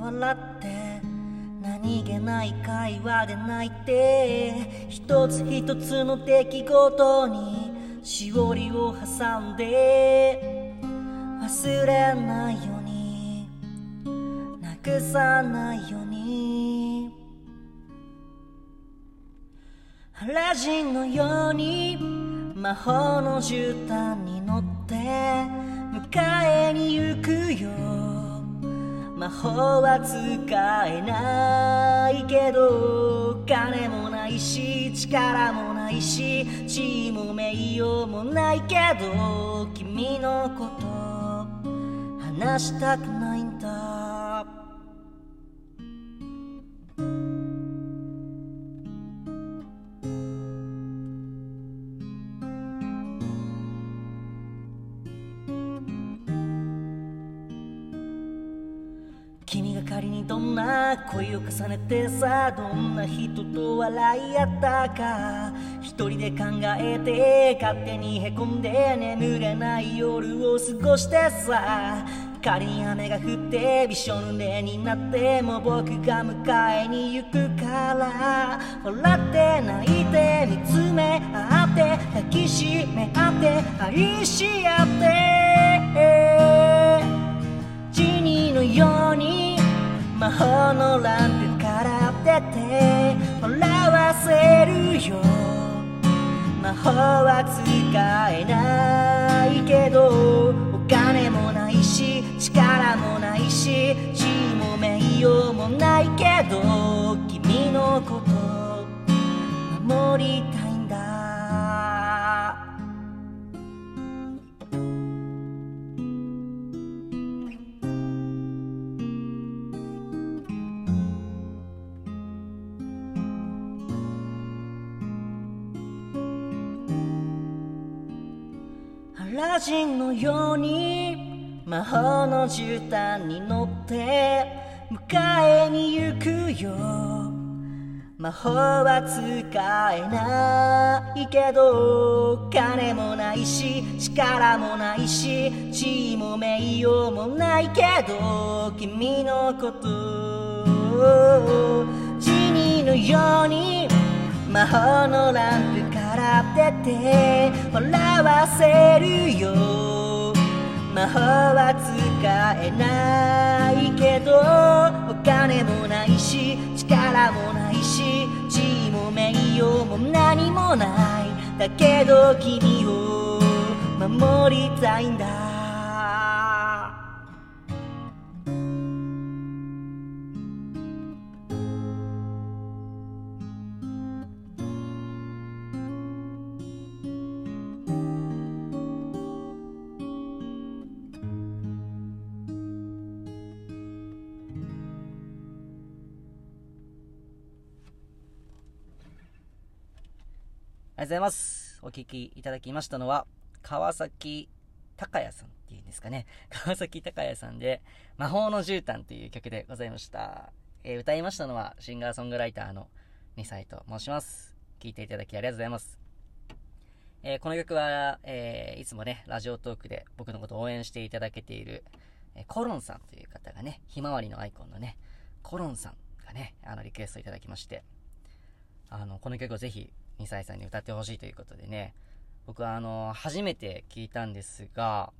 笑って何気ない会話で泣いて一つ一つの出来事にしおりを挟んで忘れないようになくさないようにアラジンのように魔法の絨毯に乗って迎えに行くよ魔法は使えないけど金もないし力もないし地位も名誉もないけど君のこと話したくないんだ。君が仮にどんな恋を重ねてさどんな人と笑い合ったか一人で考えて勝手にへこんで眠れない夜を過ごしてさ仮に雨が降ってびしょ濡れになっても僕が迎えに行くから笑って泣いて見つめ合って抱きしめ合って愛し合って。魔法のランプから出て笑わせるよ。魔法は使えないけどお金もないし力もないし地位も名誉もないけど君のこと。守りたい。ラジンのように魔法の絨毯に乗って迎えに行くよ。魔法は使えないけど金もないし力もないし地位も名誉もないけど君のことジニーのように魔法のランプってて笑わせるよ。魔法は使えないけどお金もないし力もないし地位も名誉も何もない。だけど君を守りたいんだ。ございます。お聴きいただきましたのは、川崎隆也さんっていうんですかね。川崎隆也さんで、魔法の絨毯という曲でございました。えー歌いましたのは、シンガーソングライターの2歳と申します。聴いていただきありがとうございます。えーこの曲は、えーいつもね、ラジオトークで僕のことを応援していただけている、えーコロンさんという方がね、ひまわりのアイコンのね、コロンさんがね、あの、リクエストいただきまして、あの、この曲をぜひ、2歳さんに歌ってほしいということでね、僕はあの、初めて聞いたんですが、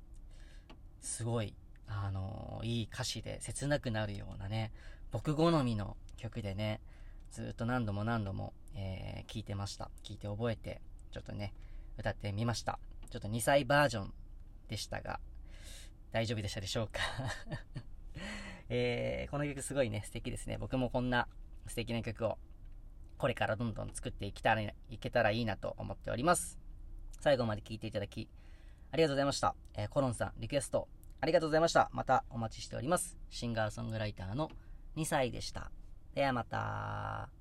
すごい、あの、いい歌詞で切なくなるようなね、僕好みの曲でね、ずっと何度も何度も、えー聞いてました。聞いて覚えて、ちょっとね、歌ってみました。ちょっと2歳バージョンでしたが、大丈夫でしたでしょうか？えーこの曲すごいね、素敵ですね。僕もこんな素敵な曲をこれからどんどん作っていけたらいけたらいいなと思っております。最後まで聞いていただき、ありがとうございました。えーコロンさん、リクエスト、ありがとうございました。またお待ちしております。シンガーソングライターの2歳でした。ではまた。